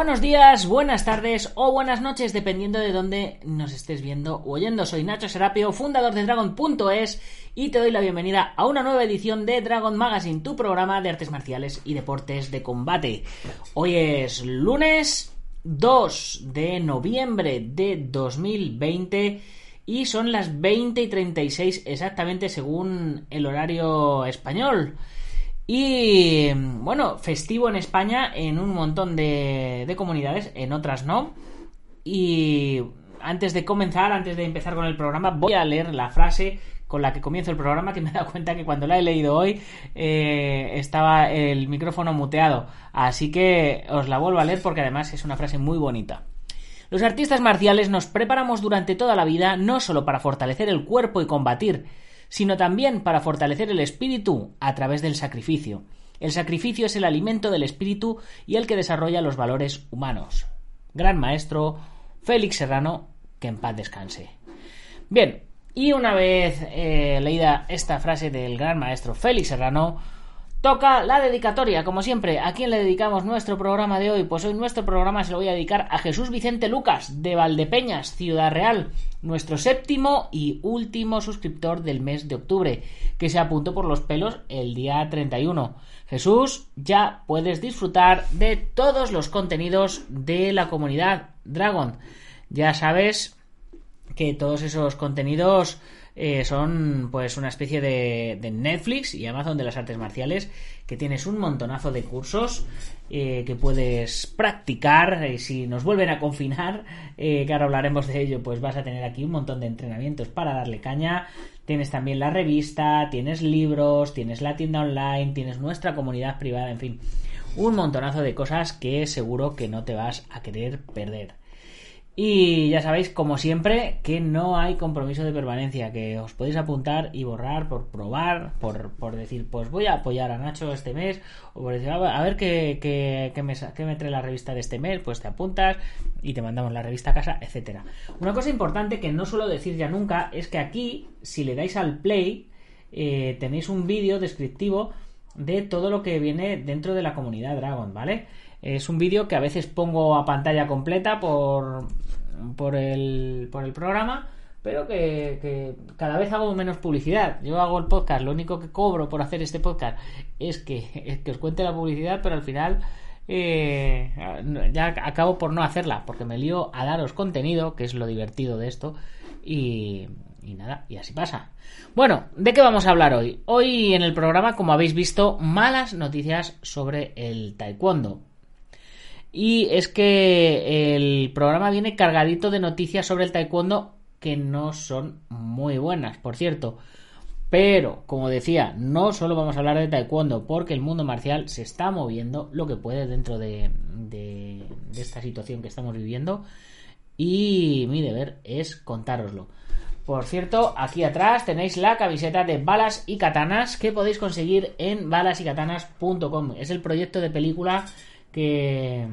Buenos días, buenas tardes o buenas noches, dependiendo de dónde nos estés viendo o oyendo. Soy Nacho Serapio, fundador de Dragon.es y te doy la bienvenida a una nueva edición de Dragon Magazine, tu programa de artes marciales y deportes de combate. Hoy es lunes 2 de noviembre de 2020 y son las 20 y 36 exactamente según el horario español. Y bueno, festivo en España en un montón de, comunidades, en otras no. Y antes de comenzar, antes de empezar con el programa, voy a leer la frase con la que comienzo el programa, que me he dado cuenta que cuando la he leído hoy eh, estaba el micrófono muteado. Así que os la vuelvo a leer porque además es una frase muy bonita. Los artistas marciales nos preparamos durante toda la vida no solo para fortalecer el cuerpo y combatir, sino también para fortalecer el espíritu a través del sacrificio. El sacrificio es el alimento del espíritu y el que desarrolla los valores humanos. Gran maestro Félix Serrano, que en paz descanse. Bien, y una vez eh, leída esta frase del gran maestro Félix Serrano, Toca la dedicatoria, como siempre. ¿A quién le dedicamos nuestro programa de hoy? Pues hoy nuestro programa se lo voy a dedicar a Jesús Vicente Lucas, de Valdepeñas, Ciudad Real, nuestro séptimo y último suscriptor del mes de octubre, que se apuntó por los pelos el día 31. Jesús, ya puedes disfrutar de todos los contenidos de la comunidad Dragon. Ya sabes que todos esos contenidos eh, son pues una especie de, Netflix y Amazon de las artes marciales que tienes un montonazo de cursos eh, que puedes practicar y si nos vuelven a confinar eh, que ahora hablaremos de ello pues vas a tener aquí un montón de entrenamientos para darle caña. Tienes también la revista tienes libros tienes la tienda online tienes nuestra comunidad privada en fin un montonazo de cosas que seguro que no te vas a querer perder y ya sabéis, como siempre, que no hay compromiso de permanencia, que os podéis apuntar y borrar por probar, por, por decir, pues voy a apoyar a Nacho este mes, o por decir, a ver qué, qué, me, qué me trae la revista de este mes, pues te apuntas y te mandamos la revista a casa, etcétera. Una cosa importante que no suelo decir ya nunca es que aquí, si le dais al play, eh, tenéis un vídeo descriptivo de todo lo que viene dentro de la comunidad Dragon, ¿vale? Es un vídeo que a veces pongo a pantalla completa por, por, el, por el programa, pero que, cada vez hago menos publicidad. Yo hago el podcast, lo único que cobro por hacer este podcast es que, que os cuente la publicidad, pero al final eh, ya acabo por no hacerla, porque me lío a daros contenido, que es lo divertido de esto, y nada, y así pasa. Bueno, ¿de qué vamos a hablar hoy? Hoy en el programa, como habéis visto, malas noticias sobre el taekwondo. Y es que el programa viene cargadito de noticias sobre el taekwondo que no son muy buenas, por cierto. Pero, como decía, no solo vamos a hablar de taekwondo, porque el mundo marcial se está moviendo lo que puede dentro de, de, esta situación que estamos viviendo. Y mi deber es contároslo. Por cierto, aquí atrás tenéis la camiseta de balas y katanas que podéis conseguir en balasycatanas.com. Es el proyecto de película que,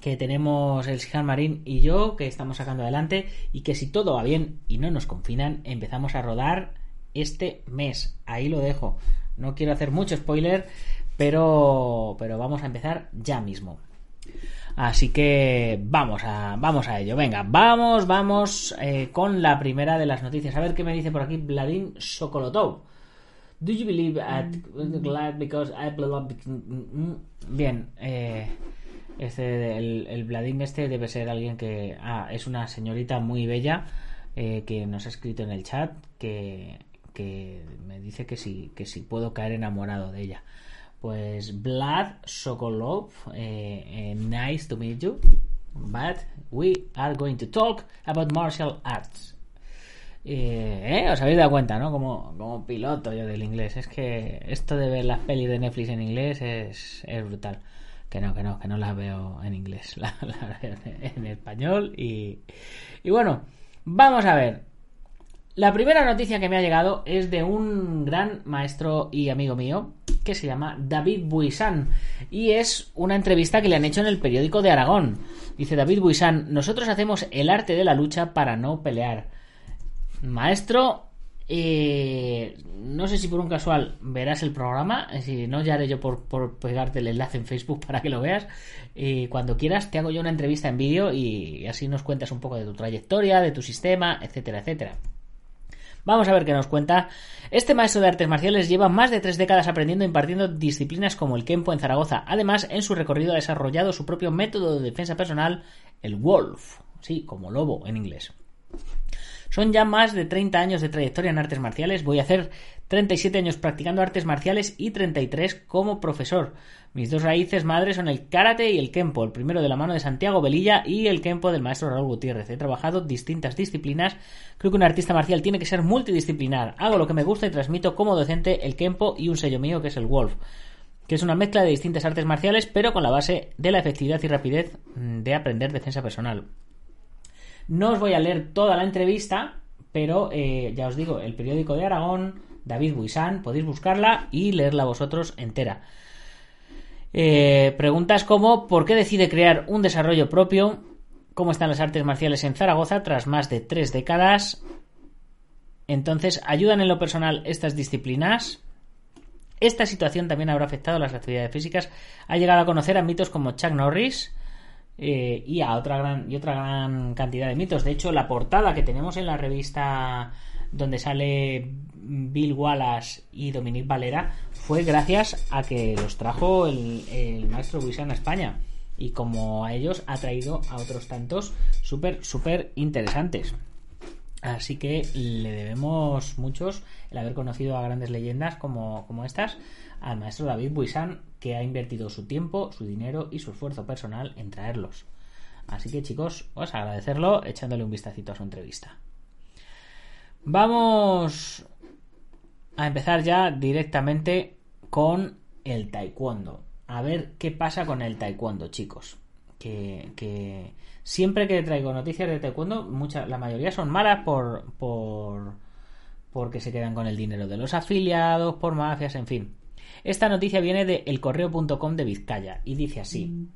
tenemos el Sijan Marín y yo, que estamos sacando adelante, y que si todo va bien y no nos confinan, empezamos a rodar este mes. Ahí lo dejo. No quiero hacer mucho spoiler, pero, pero vamos a empezar ya mismo. Así que vamos a, vamos a ello. Venga, vamos, vamos eh, con la primera de las noticias. A ver qué me dice por aquí Vladimir Sokolotov. Do you believe at glad because I Bien, eh, este, el, el Vladimir este debe ser alguien que... Ah, es una señorita muy bella eh, que nos ha escrito en el chat que, que me dice que si, que si puedo caer enamorado de ella. Pues Vlad Sokolov, eh, eh, nice to meet you, but we are going to talk about martial arts. Eh, Os habéis dado cuenta, ¿no? Como, como piloto yo del inglés. Es que esto de ver las pelis de Netflix en inglés es, es brutal. Que no, que no, que no las veo en inglés. Las veo en español. Y, y bueno, vamos a ver. La primera noticia que me ha llegado es de un gran maestro y amigo mío que se llama David Buisan y es una entrevista que le han hecho en el periódico de Aragón. Dice David Buisan, nosotros hacemos el arte de la lucha para no pelear. Maestro, eh, no sé si por un casual verás el programa, si no ya haré yo por, pegarte el enlace en Facebook para que lo veas. Y cuando quieras te hago yo una entrevista en vídeo y así nos cuentas un poco de tu trayectoria, de tu sistema, etcétera, etcétera. Vamos a ver qué nos cuenta. Este maestro de artes marciales lleva más de tres décadas aprendiendo e impartiendo disciplinas como el Kempo en Zaragoza. Además, en su recorrido ha desarrollado su propio método de defensa personal, el Wolf, sí, como lobo en inglés. Son ya más de 30 años de trayectoria en artes marciales. Voy a hacer 37 años practicando artes marciales y 33 como profesor. Mis dos raíces madres son el karate y el kempo, el primero de la mano de Santiago Velilla y el kempo del maestro Raúl Gutiérrez. He trabajado distintas disciplinas. Creo que un artista marcial tiene que ser multidisciplinar. Hago lo que me gusta y transmito como docente el kempo y un sello mío que es el Wolf que es una mezcla de distintas artes marciales, pero con la base de la efectividad y rapidez de aprender defensa personal. No os voy a leer toda la entrevista, pero eh, ya os digo, el periódico de Aragón, David Buisan, podéis buscarla y leerla vosotros entera. Eh, preguntas como ¿por qué decide crear un desarrollo propio? ¿Cómo están las artes marciales en Zaragoza tras más de tres décadas? Entonces, ¿ayudan en lo personal estas disciplinas? Esta situación también habrá afectado a las actividades físicas. Ha llegado a conocer a mitos como Chuck Norris, eh, y a otra gran y otra gran cantidad de mitos. De hecho, la portada que tenemos en la revista donde sale Bill Wallace y Dominique Valera fue gracias a que los trajo el, maestro Buisan a España y como a ellos ha traído a otros tantos súper súper interesantes. Así que le debemos muchos el haber conocido a grandes leyendas como, como estas al maestro David Buisan que ha invertido su tiempo, su dinero y su esfuerzo personal en traerlos. Así que chicos, os agradecerlo echándole un vistacito a su entrevista. Vamos a empezar ya directamente con el taekwondo. A ver qué pasa con el taekwondo, chicos. Que, siempre que traigo noticias de taekwondo, la mayoría son malas por, por porque se quedan con el dinero de los afiliados, por mafias, en fin. Esta noticia viene de elcorreo.com de Vizcaya y dice así: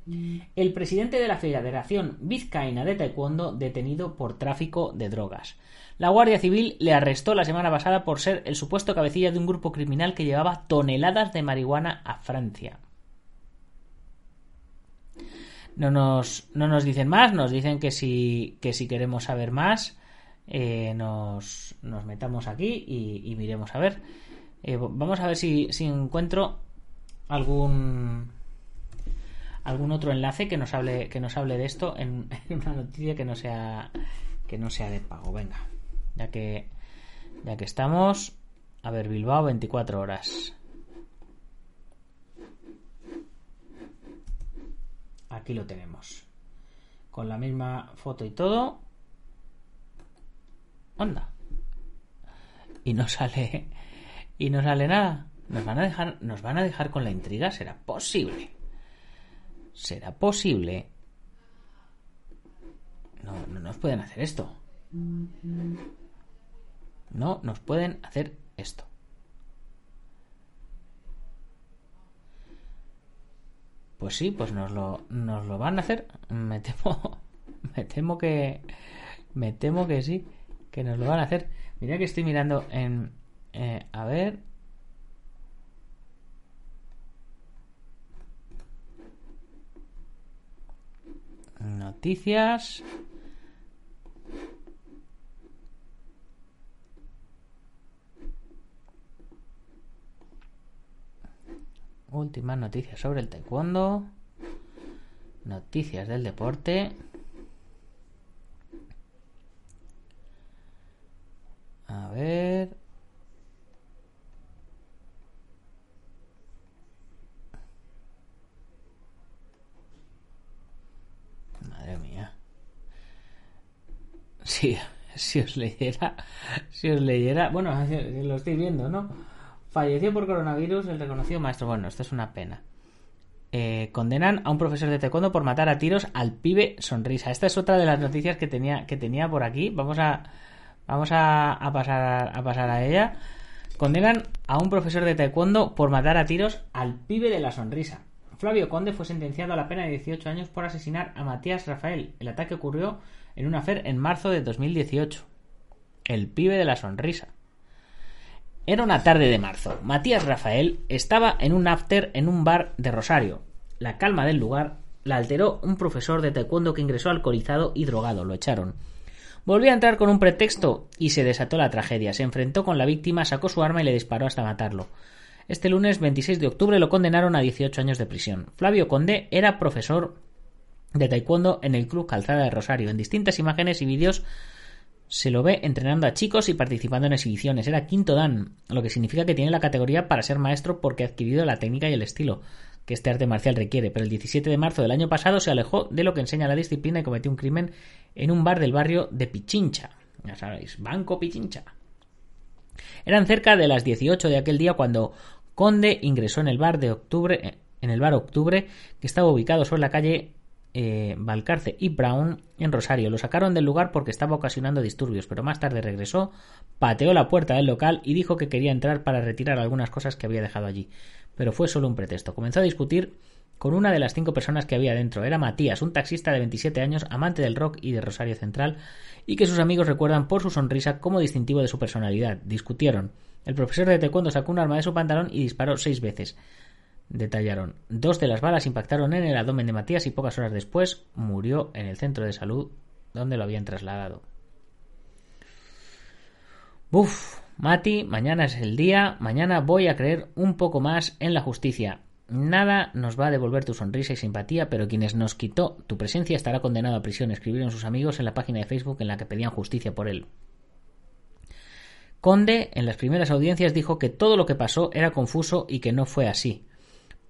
El presidente de la Federación Vizcaína de Taekwondo detenido por tráfico de drogas. La Guardia Civil le arrestó la semana pasada por ser el supuesto cabecilla de un grupo criminal que llevaba toneladas de marihuana a Francia. No nos, no nos dicen más, nos dicen que si, que si queremos saber más, eh, nos, nos, metamos aquí y miremos a ver. Eh, vamos a ver si, encuentro algún algún otro enlace que nos hable que nos hable de esto en, una noticia que no sea que no sea de pago. Venga ya que ya que estamos. A ver Bilbao 24 horas. Aquí lo tenemos. Con la misma foto y todo. Onda. Y no sale y no sale nada. Nos van a dejar, nos van a dejar con la intriga. ¿Será posible? ¿Será posible? No, no nos pueden hacer esto. No nos pueden hacer esto. Pues sí, pues nos lo, nos lo van a hacer. Me temo, me temo que, me temo que sí, que nos lo van a hacer. Mira que estoy mirando en, eh, a ver. Noticias. Últimas noticias sobre el taekwondo. Noticias del deporte. A ver. Sí, si os leyera, si os leyera, bueno, lo estoy viendo, ¿no? Falleció por coronavirus el reconocido maestro. Bueno, esto es una pena. Eh, condenan a un profesor de taekwondo por matar a tiros al pibe sonrisa. Esta es otra de las noticias que tenía, que tenía por aquí. Vamos a, vamos a, pasar, a pasar a ella. Condenan a un profesor de taekwondo por matar a tiros al pibe de la sonrisa. Flavio Conde fue sentenciado a la pena de 18 años por asesinar a Matías Rafael. El ataque ocurrió en una fer en marzo de 2018. El pibe de la sonrisa. Era una tarde de marzo. Matías Rafael estaba en un after en un bar de Rosario. La calma del lugar la alteró un profesor de taekwondo que ingresó alcoholizado y drogado. Lo echaron. Volvió a entrar con un pretexto y se desató la tragedia. Se enfrentó con la víctima, sacó su arma y le disparó hasta matarlo. Este lunes 26 de octubre lo condenaron a 18 años de prisión. Flavio Conde era profesor de taekwondo en el Club Calzada de Rosario. En distintas imágenes y vídeos se lo ve entrenando a chicos y participando en exhibiciones. Era quinto dan, lo que significa que tiene la categoría para ser maestro porque ha adquirido la técnica y el estilo que este arte marcial requiere. Pero el 17 de marzo del año pasado se alejó de lo que enseña la disciplina y cometió un crimen en un bar del barrio de Pichincha. Ya sabéis, Banco Pichincha. Eran cerca de las 18 de aquel día cuando Conde ingresó en el bar de octubre, en el bar Octubre, que estaba ubicado sobre la calle eh, Valcarce y Brown en Rosario. Lo sacaron del lugar porque estaba ocasionando disturbios, pero más tarde regresó, pateó la puerta del local y dijo que quería entrar para retirar algunas cosas que había dejado allí. Pero fue solo un pretexto. Comenzó a discutir con una de las cinco personas que había dentro. Era Matías, un taxista de 27 años, amante del rock y de Rosario Central, y que sus amigos recuerdan por su sonrisa como distintivo de su personalidad. Discutieron. El profesor de taekwondo sacó un arma de su pantalón y disparó seis veces. Detallaron. Dos de las balas impactaron en el abdomen de Matías y pocas horas después murió en el centro de salud donde lo habían trasladado. Buf, Mati, mañana es el día, mañana voy a creer un poco más en la justicia. Nada nos va a devolver tu sonrisa y simpatía, pero quienes nos quitó tu presencia estará condenado a prisión, escribieron sus amigos en la página de Facebook en la que pedían justicia por él. Conde, en las primeras audiencias, dijo que todo lo que pasó era confuso y que no fue así.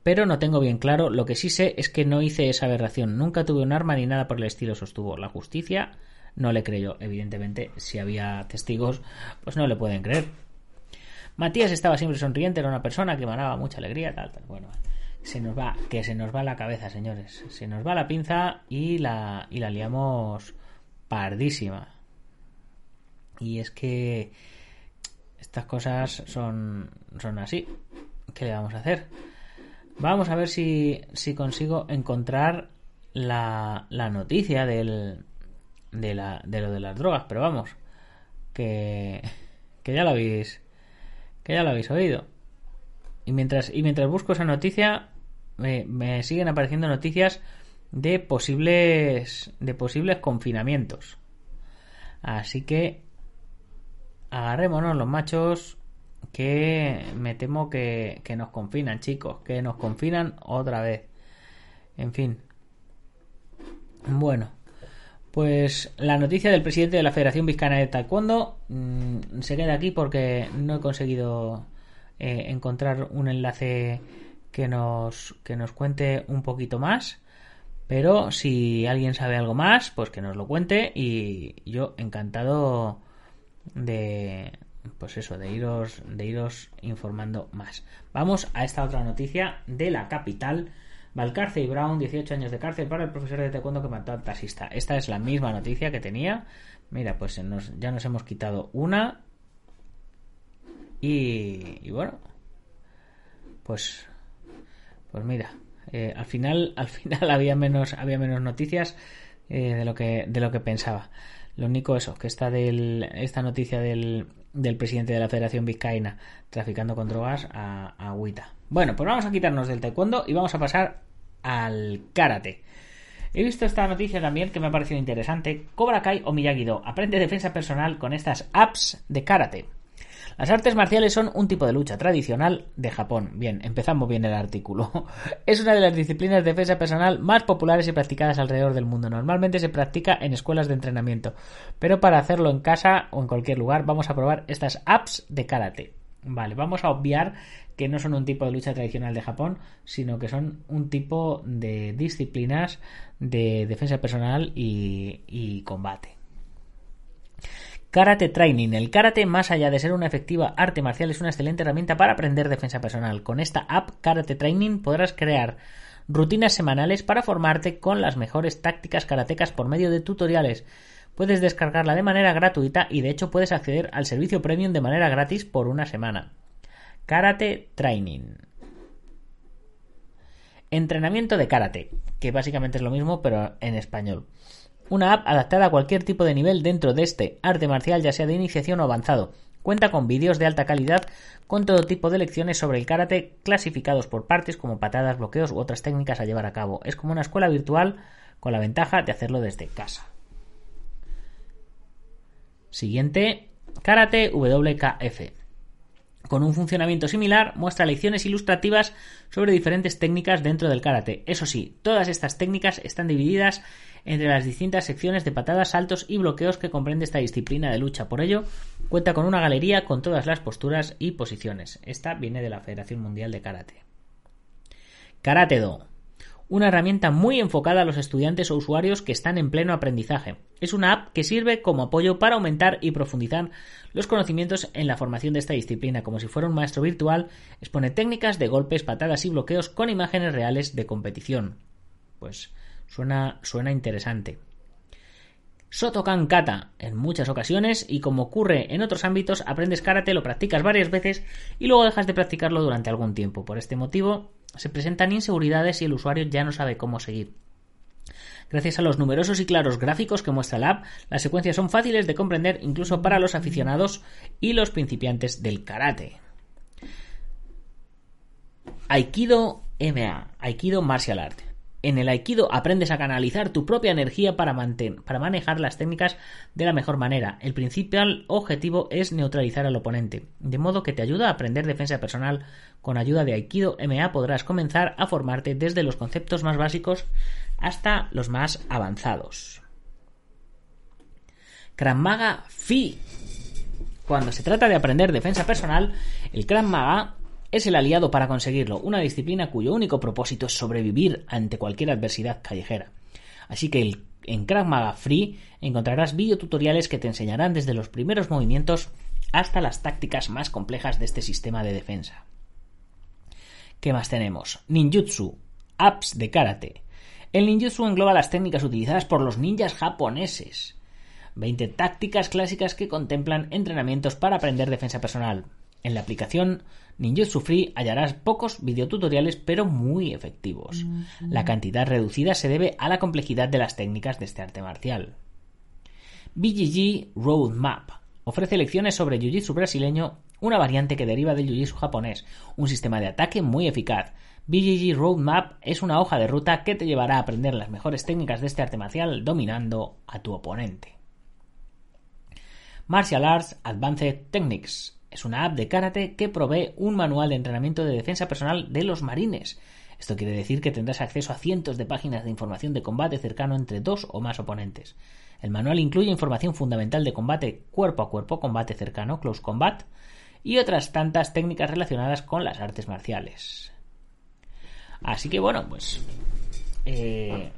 Pero no tengo bien claro, lo que sí sé es que no hice esa aberración, nunca tuve un arma ni nada por el estilo, sostuvo. La justicia no le creyó, evidentemente, si había testigos, pues no le pueden creer. Matías estaba siempre sonriente, era una persona que emanaba mucha alegría, tal. Bueno, se nos va, que se nos va la cabeza, señores. Se nos va la pinza y la, y la liamos pardísima. Y es que estas cosas son, son así. ¿Qué le vamos a hacer? Vamos a ver si, si consigo encontrar la, la noticia del, de, la, de lo de las drogas, pero vamos, que, que ya lo habéis, que ya lo habéis oído. Y mientras, y mientras busco esa noticia, me, me siguen apareciendo noticias de posibles, de posibles confinamientos. Así que agarrémonos los machos que me temo que, que nos confinan, chicos, que nos confinan otra vez. En fin. Bueno, pues la noticia del presidente de la Federación Vizcana de Taekwondo mmm, se queda aquí porque no he conseguido eh, encontrar un enlace que nos, que nos cuente un poquito más. Pero si alguien sabe algo más, pues que nos lo cuente y yo encantado de pues eso, de iros, de iros informando más. Vamos a esta otra noticia de la capital. Valcarce y Brown, 18 años de cárcel para el profesor de taekwondo que mató al taxista. Esta es la misma noticia que tenía. Mira, pues ya nos hemos quitado una. Y, bueno, pues, pues mira, eh, al final, al final había menos, había menos noticias eh, de lo que, de lo que pensaba. Lo único eso, que esta, del, esta noticia del, del presidente de la Federación Vizcaína traficando con drogas a, agüita. Bueno, pues vamos a quitarnos del taekwondo y vamos a pasar al karate. He visto esta noticia también que me ha parecido interesante. Cobra Kai o Miyagi-Do aprende defensa personal con estas apps de karate. Las artes marciales son un tipo de lucha tradicional de Japón. Bien, empezamos bien el artículo. Es una de las disciplinas de defensa personal más populares y practicadas alrededor del mundo. Normalmente se practica en escuelas de entrenamiento, pero para hacerlo en casa o en cualquier lugar vamos a probar estas apps de karate. Vale, vamos a obviar que no son un tipo de lucha tradicional de Japón, sino que son un tipo de disciplinas de defensa personal y, y combate. Karate Training. El karate, más allá de ser una efectiva arte marcial, es una excelente herramienta para aprender defensa personal. Con esta app Karate Training podrás crear rutinas semanales para formarte con las mejores tácticas karatecas por medio de tutoriales. Puedes descargarla de manera gratuita y de hecho puedes acceder al servicio premium de manera gratis por una semana. Karate Training. Entrenamiento de karate, que básicamente es lo mismo pero en español. Una app adaptada a cualquier tipo de nivel dentro de este arte marcial, ya sea de iniciación o avanzado. Cuenta con vídeos de alta calidad con todo tipo de lecciones sobre el karate clasificados por partes como patadas, bloqueos u otras técnicas a llevar a cabo. Es como una escuela virtual con la ventaja de hacerlo desde casa. Siguiente, Karate WKF. Con un funcionamiento similar, muestra lecciones ilustrativas sobre diferentes técnicas dentro del karate. Eso sí, todas estas técnicas están divididas entre las distintas secciones de patadas, saltos y bloqueos que comprende esta disciplina de lucha. Por ello, cuenta con una galería con todas las posturas y posiciones. Esta viene de la Federación Mundial de Karate. Karate Do. Una herramienta muy enfocada a los estudiantes o usuarios que están en pleno aprendizaje. Es una app que sirve como apoyo para aumentar y profundizar los conocimientos en la formación de esta disciplina. Como si fuera un maestro virtual, expone técnicas de golpes, patadas y bloqueos con imágenes reales de competición. Pues Suena, suena interesante. Sotokan Kata. En muchas ocasiones, y como ocurre en otros ámbitos, aprendes karate, lo practicas varias veces y luego dejas de practicarlo durante algún tiempo. Por este motivo, se presentan inseguridades y el usuario ya no sabe cómo seguir. Gracias a los numerosos y claros gráficos que muestra la app, las secuencias son fáciles de comprender incluso para los aficionados y los principiantes del karate. Aikido MA, Aikido Martial Art. En el Aikido aprendes a canalizar tu propia energía para, para, manejar las técnicas de la mejor manera. El principal objetivo es neutralizar al oponente, de modo que te ayuda a aprender defensa personal. Con ayuda de Aikido MA podrás comenzar a formarte desde los conceptos más básicos hasta los más avanzados. Krav Maga Fi. Cuando se trata de aprender defensa personal, el Krav Maga es el aliado para conseguirlo, una disciplina cuyo único propósito es sobrevivir ante cualquier adversidad callejera. Así que en Krav Maga Free encontrarás videotutoriales que te enseñarán desde los primeros movimientos hasta las tácticas más complejas de este sistema de defensa. ¿Qué más tenemos? Ninjutsu, apps de karate. El ninjutsu engloba las técnicas utilizadas por los ninjas japoneses. 20 tácticas clásicas que contemplan entrenamientos para aprender defensa personal. En la aplicación Ninjutsu Free hallarás pocos videotutoriales pero muy efectivos. La cantidad reducida se debe a la complejidad de las técnicas de este arte marcial. BGG Roadmap ofrece lecciones sobre Jiu-Jitsu brasileño, una variante que deriva del Jiu-Jitsu japonés, un sistema de ataque muy eficaz. BGG Roadmap es una hoja de ruta que te llevará a aprender las mejores técnicas de este arte marcial dominando a tu oponente. Martial Arts Advanced Techniques es una app de karate que provee un manual de entrenamiento de defensa personal de los marines. Esto quiere decir que tendrás acceso a cientos de páginas de información de combate cercano entre dos o más oponentes. El manual incluye información fundamental de combate cuerpo a cuerpo, combate cercano, close combat, y otras tantas técnicas relacionadas con las artes marciales. Así que bueno, pues eh,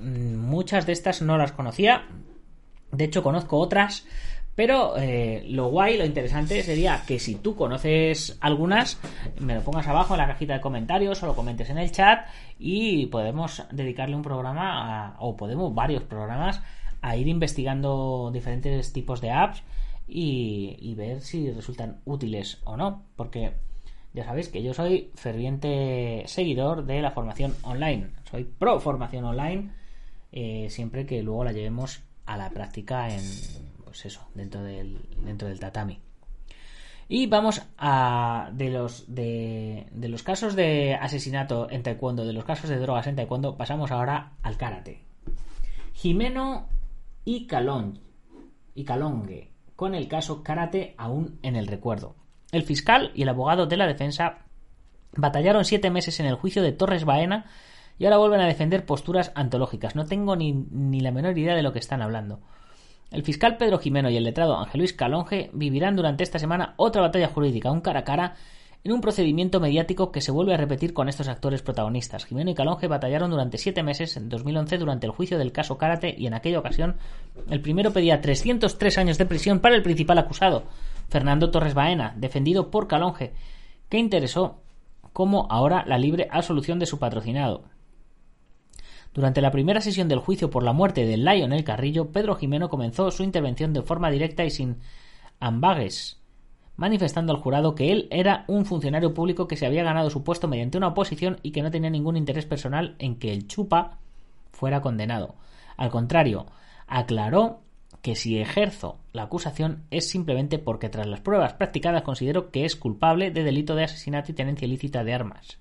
muchas de estas no las conocía. De hecho, conozco otras pero eh, lo guay, lo interesante sería que si tú conoces algunas, me lo pongas abajo en la cajita de comentarios o lo comentes en el chat y podemos dedicarle un programa, o podemos varios programas, a ir investigando diferentes tipos de apps y, y ver si resultan útiles o no. Porque ya sabéis que yo soy ferviente seguidor de la formación online. Soy pro formación online, eh, siempre que luego la llevemos a la práctica en pues eso, dentro del, dentro del tatami. Y vamos a de los de, los casos de asesinato en taekwondo, de los casos de drogas en taekwondo, pasamos ahora al karate. Jimeno y Calón y Calongue con el caso karate aún en el recuerdo. El fiscal y el abogado de la defensa batallaron siete meses en el juicio de Torres Baena y ahora vuelven a defender posturas antológicas. No tengo ni, ni la menor idea de lo que están hablando. El fiscal Pedro Jimeno y el letrado Ángel Luis Calonge vivirán durante esta semana otra batalla jurídica, un cara a cara en un procedimiento mediático que se vuelve a repetir con estos actores protagonistas. Jimeno y Calonge batallaron durante siete meses en 2011 durante el juicio del caso Karate y en aquella ocasión el primero pedía 303 años de prisión para el principal acusado, Fernando Torres Baena, defendido por Calonge, que interesó como ahora la libre absolución de su patrocinado. Durante la primera sesión del juicio por la muerte de Lionel Carrillo, Pedro Jimeno comenzó su intervención de forma directa y sin ambages, manifestando al jurado que él era un funcionario público que se había ganado su puesto mediante una oposición y que no tenía ningún interés personal en que el chupa fuera condenado. Al contrario, aclaró que si ejerzo la acusación es simplemente porque tras las pruebas practicadas considero que es culpable de delito de asesinato y tenencia ilícita de armas.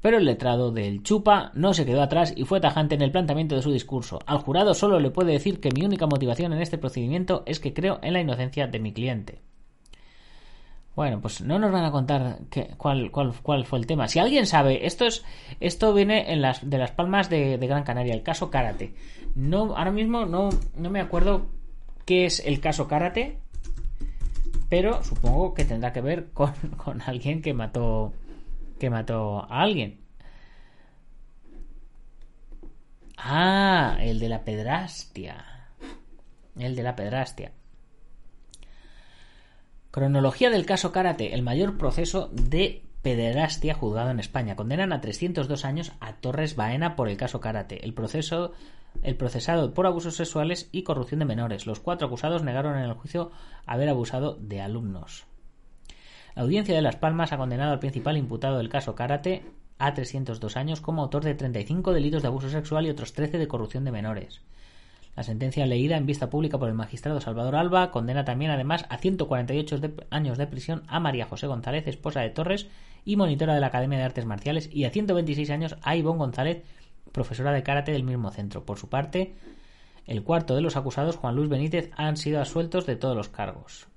Pero el letrado del Chupa no se quedó atrás y fue tajante en el planteamiento de su discurso. Al jurado solo le puede decir que mi única motivación en este procedimiento es que creo en la inocencia de mi cliente. Bueno, pues no nos van a contar cuál, fue el tema. Si alguien sabe, esto es esto viene en las, de las palmas de, Gran Canaria, el caso Karate. No, ahora mismo no, me acuerdo qué es el caso Karate, pero supongo que tendrá que ver con alguien que mató que mató a alguien. Ah, el de la pedrastia. El de la pedrastia. Cronología del caso Karate, el mayor proceso de pederastia juzgado en España. Condenan a 302 años a Torres Baena por el caso Karate. El proceso el procesado por abusos sexuales y corrupción de menores. Los cuatro acusados negaron en el juicio haber abusado de alumnos. La audiencia de Las Palmas ha condenado al principal imputado del caso Karate a 302 años como autor de 35 delitos de abuso sexual y otros 13 de corrupción de menores. La sentencia leída en vista pública por el magistrado Salvador Alba condena también además a 148 años de prisión a María José González, esposa de Torres y monitora de la Academia de Artes Marciales, y a 126 años a Ivonne González, profesora de karate del mismo centro. Por su parte, el cuarto de los acusados, Juan Luis Benítez, han sido absueltos de todos los cargos.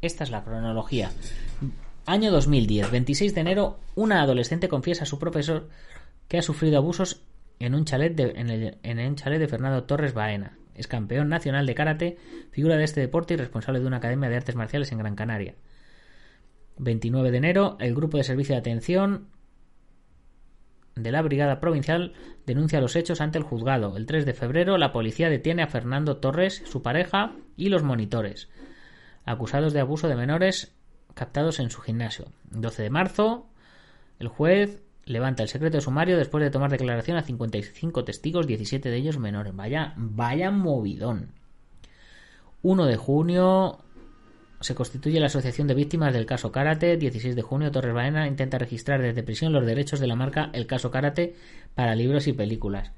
Esta es la cronología. Año 2010, 26 de enero, una adolescente confiesa a su profesor que ha sufrido abusos en un chalet de, Fernando Torres Baena. Es campeón nacional de karate, figura de este deporte y responsable de una academia de artes marciales en Gran Canaria. 29 de enero, el grupo de servicio de atención de la Brigada Provincial denuncia los hechos ante el juzgado. El 3 de febrero, la policía detiene a Fernando Torres, su pareja y los monitores acusados de abuso de menores captados en su gimnasio. 12 de marzo, el juez levanta el secreto de sumario después de tomar declaración a 55 testigos, 17 de ellos menores. Vaya, vaya movidón. 1 de junio se constituye la Asociación de Víctimas del caso Karate. 16 de junio, Torres Baena intenta registrar desde prisión los derechos de la marca El caso Karate para libros y películas.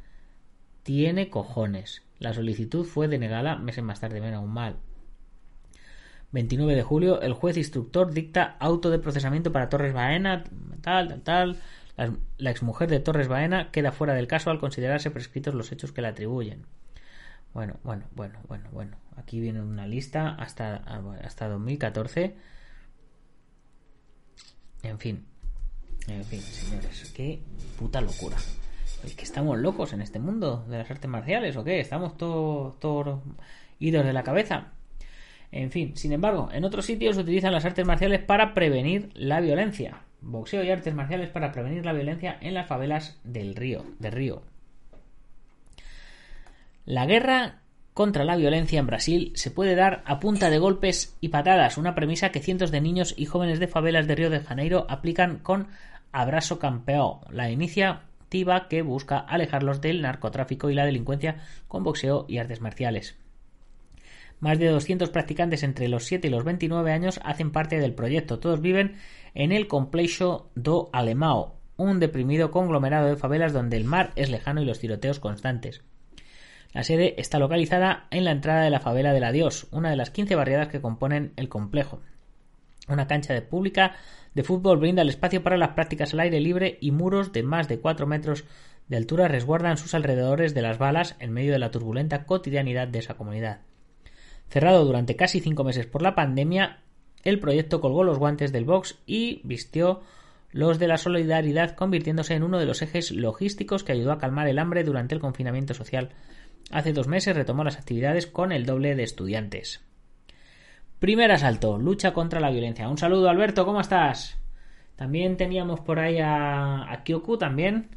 Tiene cojones. La solicitud fue denegada meses más tarde, menos mal. 29 de julio, el juez instructor dicta auto de procesamiento para Torres Baena, tal, tal, tal. La, la, exmujer de Torres Baena queda fuera del caso al considerarse prescritos los hechos que le atribuyen. Bueno, bueno, bueno, bueno, bueno. Aquí viene una lista hasta, hasta 2014. En fin. En fin, señores. Qué puta locura. ¿Es que estamos locos en este mundo de las artes marciales o qué? ¿Estamos todos todo idos de la cabeza? En fin, sin embargo, en otros sitios se utilizan las artes marciales para prevenir la violencia. Boxeo y artes marciales para prevenir la violencia en las favelas del río, de Río. La guerra contra la violencia en Brasil se puede dar a punta de golpes y patadas, una premisa que cientos de niños y jóvenes de favelas de Río de Janeiro aplican con Abrazo Campeão, la iniciativa que busca alejarlos del narcotráfico y la delincuencia con boxeo y artes marciales. Más de 200 practicantes entre los 7 y los 29 años hacen parte del proyecto. Todos viven en el Complexo do Alemão, un deprimido conglomerado de favelas donde el mar es lejano y los tiroteos constantes. La sede está localizada en la entrada de la favela del Adiós, una de las 15 barriadas que componen el complejo. Una cancha de pública de fútbol brinda el espacio para las prácticas al aire libre y muros de más de 4 metros de altura resguardan sus alrededores de las balas en medio de la turbulenta cotidianidad de esa comunidad. Cerrado durante casi cinco meses por la pandemia, el proyecto colgó los guantes del box y vistió los de la solidaridad, convirtiéndose en uno de los ejes logísticos que ayudó a calmar el hambre durante el confinamiento social. Hace dos meses retomó las actividades con el doble de estudiantes. Primer asalto, lucha contra la violencia. Un saludo, Alberto, ¿cómo estás? También teníamos por ahí a, a Kyoku también.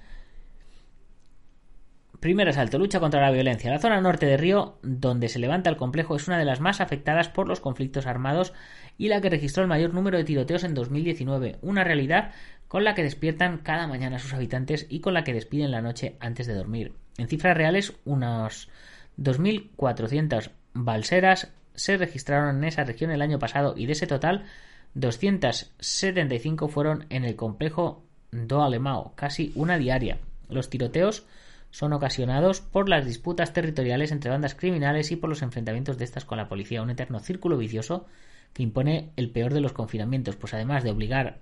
Primer asalto, lucha contra la violencia. La zona norte de Río, donde se levanta el complejo, es una de las más afectadas por los conflictos armados y la que registró el mayor número de tiroteos en 2019, una realidad con la que despiertan cada mañana sus habitantes y con la que despiden la noche antes de dormir. En cifras reales, unos 2.400 balseras se registraron en esa región el año pasado y de ese total 275 fueron en el complejo Do Alemao, casi una diaria. Los tiroteos son ocasionados por las disputas territoriales entre bandas criminales y por los enfrentamientos de estas con la policía, un eterno círculo vicioso que impone el peor de los confinamientos, pues además de obligar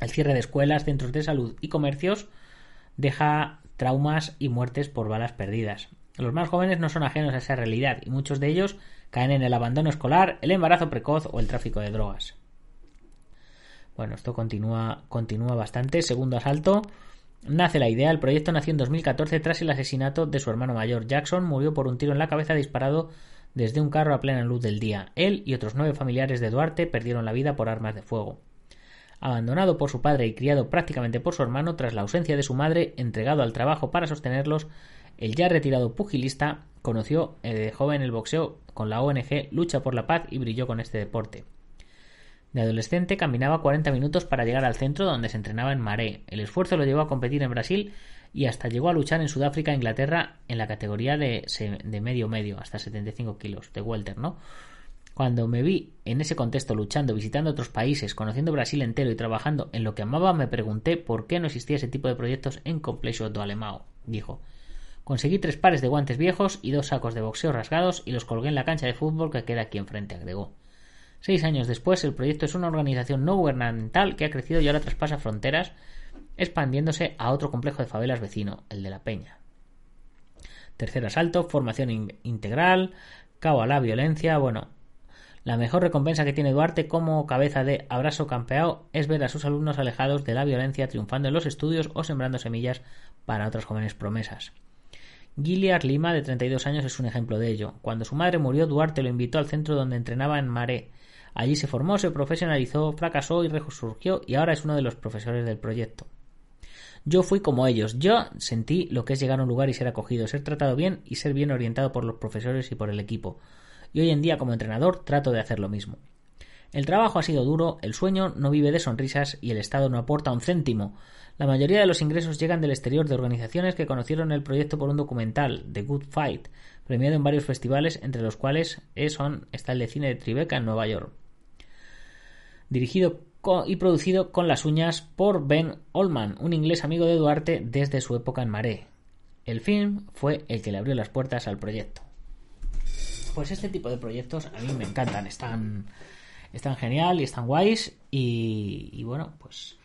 al cierre de escuelas, centros de salud y comercios, deja traumas y muertes por balas perdidas. Los más jóvenes no son ajenos a esa realidad y muchos de ellos caen en el abandono escolar, el embarazo precoz o el tráfico de drogas. Bueno, esto continúa, continúa bastante. Segundo asalto. Nace la idea. El proyecto nació en 2014 tras el asesinato de su hermano mayor. Jackson murió por un tiro en la cabeza disparado desde un carro a plena luz del día. Él y otros nueve familiares de Duarte perdieron la vida por armas de fuego. Abandonado por su padre y criado prácticamente por su hermano tras la ausencia de su madre, entregado al trabajo para sostenerlos, el ya retirado pugilista conoció eh, de joven el boxeo con la ONG Lucha por la Paz y brilló con este deporte. De adolescente caminaba 40 minutos para llegar al centro donde se entrenaba en Maré. El esfuerzo lo llevó a competir en Brasil y hasta llegó a luchar en Sudáfrica e Inglaterra en la categoría de, de medio medio, hasta 75 kilos, de welter, ¿no? Cuando me vi en ese contexto luchando, visitando otros países, conociendo Brasil entero y trabajando en lo que amaba, me pregunté por qué no existía ese tipo de proyectos en Complexo do Alemão, dijo. Conseguí tres pares de guantes viejos y dos sacos de boxeo rasgados y los colgué en la cancha de fútbol que queda aquí enfrente, agregó. Seis años después, el proyecto es una organización no gubernamental que ha crecido y ahora traspasa fronteras, expandiéndose a otro complejo de favelas vecino, el de La Peña. Tercer asalto, formación integral, cabo a la violencia. Bueno, la mejor recompensa que tiene Duarte como cabeza de Abrazo Campeao es ver a sus alumnos alejados de la violencia, triunfando en los estudios o sembrando semillas para otras jóvenes promesas. Giliar Lima, de 32 años, es un ejemplo de ello. Cuando su madre murió, Duarte lo invitó al centro donde entrenaba en Maré. Allí se formó, se profesionalizó, fracasó y resurgió y ahora es uno de los profesores del proyecto. Yo fui como ellos. Yo sentí lo que es llegar a un lugar y ser acogido, ser tratado bien y ser bien orientado por los profesores y por el equipo. Y hoy en día como entrenador trato de hacer lo mismo. El trabajo ha sido duro, el sueño no vive de sonrisas y el Estado no aporta un céntimo. La mayoría de los ingresos llegan del exterior de organizaciones que conocieron el proyecto por un documental, The Good Fight, premiado en varios festivales, entre los cuales son, está el de cine de Tribeca en Nueva York. Dirigido y producido con las uñas por Ben Olman, un inglés amigo de Duarte desde su época en Maré. El film fue el que le abrió las puertas al proyecto. Pues este tipo de proyectos a mí me encantan, están, están genial y están guays y, bueno, pues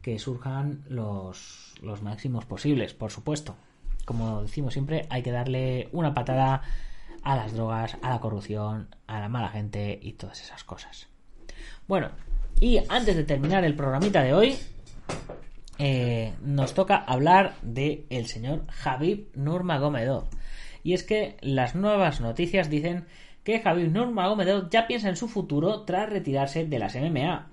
que surjan los máximos posibles, por supuesto. Como decimos siempre, hay que darle una patada a las drogas, a la corrupción, a la mala gente y todas esas cosas. Bueno, y antes de terminar el programita de hoy, eh, nos toca hablar del el señor Javib Nurmagomedov. Y es que las nuevas noticias dicen que Javib Nurmagomedov ya piensa en su futuro tras retirarse de las MMA.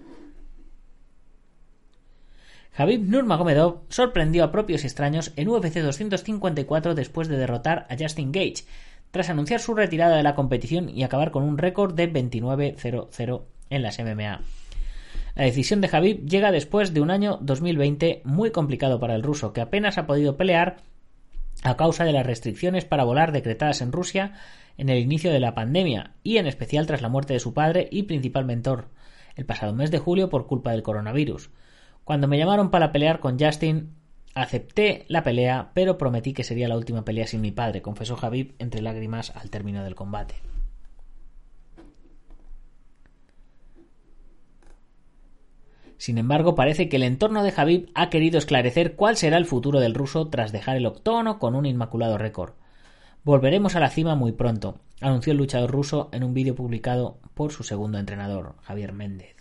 Javib Nurmagomedov sorprendió a propios extraños en UFC 254 después de derrotar a Justin Gage, tras anunciar su retirada de la competición y acabar con un récord de 29-0-0 en las MMA. La decisión de Javib llega después de un año 2020 muy complicado para el ruso, que apenas ha podido pelear a causa de las restricciones para volar decretadas en Rusia en el inicio de la pandemia y en especial tras la muerte de su padre y principal mentor el pasado mes de julio por culpa del coronavirus. Cuando me llamaron para pelear con Justin, acepté la pelea, pero prometí que sería la última pelea sin mi padre, confesó Javib entre lágrimas al término del combate. Sin embargo, parece que el entorno de Javib ha querido esclarecer cuál será el futuro del ruso tras dejar el octógono con un inmaculado récord. Volveremos a la cima muy pronto, anunció el luchador ruso en un vídeo publicado por su segundo entrenador, Javier Méndez.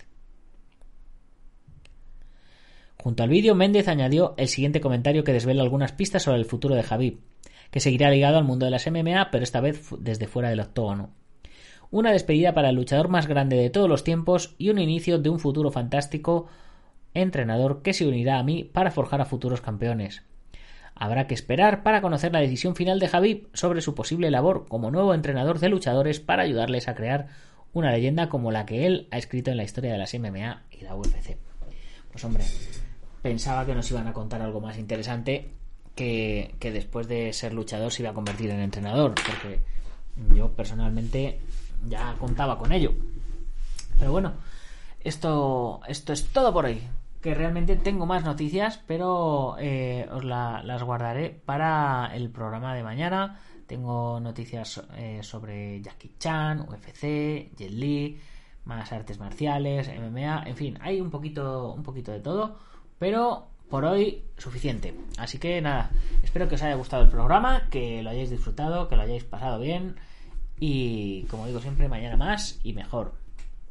Junto al vídeo, Méndez añadió el siguiente comentario que desvela algunas pistas sobre el futuro de Javib, que seguirá ligado al mundo de las MMA, pero esta vez desde fuera del octógono. Una despedida para el luchador más grande de todos los tiempos y un inicio de un futuro fantástico entrenador que se unirá a mí para forjar a futuros campeones. Habrá que esperar para conocer la decisión final de Javib sobre su posible labor como nuevo entrenador de luchadores para ayudarles a crear una leyenda como la que él ha escrito en la historia de las MMA y la UFC. Pues hombre, pensaba que nos iban a contar algo más interesante que, que después de ser luchador se iba a convertir en entrenador, porque yo personalmente ya contaba con ello. Pero bueno, esto, esto es todo por hoy. Que realmente tengo más noticias, pero eh, os las guardaré para el programa de mañana. Tengo noticias eh, sobre Jackie Chan, UFC, Jet Li, más artes marciales, MMA, en fin, hay un poquito, un poquito de todo, pero por hoy suficiente. Así que nada, espero que os haya gustado el programa, que lo hayáis disfrutado, que lo hayáis pasado bien y como digo siempre, mañana más y mejor.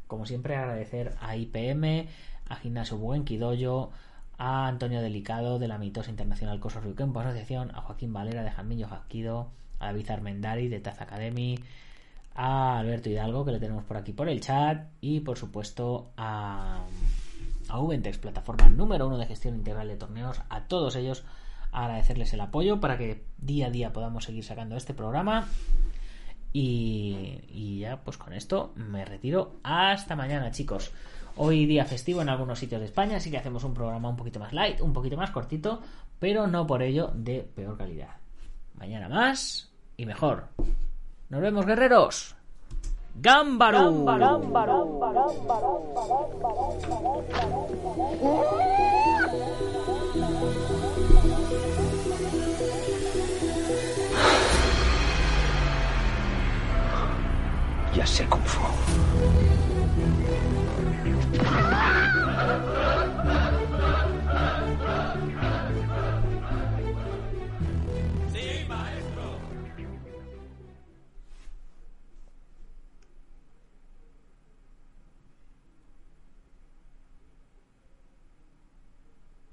Como siempre, agradecer a IPM, a Gimnasio Buen Quidoyo, a Antonio Delicado de la Mitosa Internacional Coso Ryukenpo Asociación, a Joaquín Valera de Jamillo Jasquido, a David Armendari de Taz Academy, a Alberto Hidalgo que le tenemos por aquí por el chat y por supuesto a, a Ubentex, plataforma número uno de gestión integral de torneos, a todos ellos agradecerles el apoyo para que día a día podamos seguir sacando este programa y, ya, pues con esto me retiro. Hasta mañana, chicos. Hoy día festivo en algunos sitios de España, así que hacemos un programa un poquito más light, un poquito más cortito, pero no por ello de peor calidad. Mañana más y mejor. Nos vemos, guerreros. ¡Gámbaro! Ya sé cómo fue.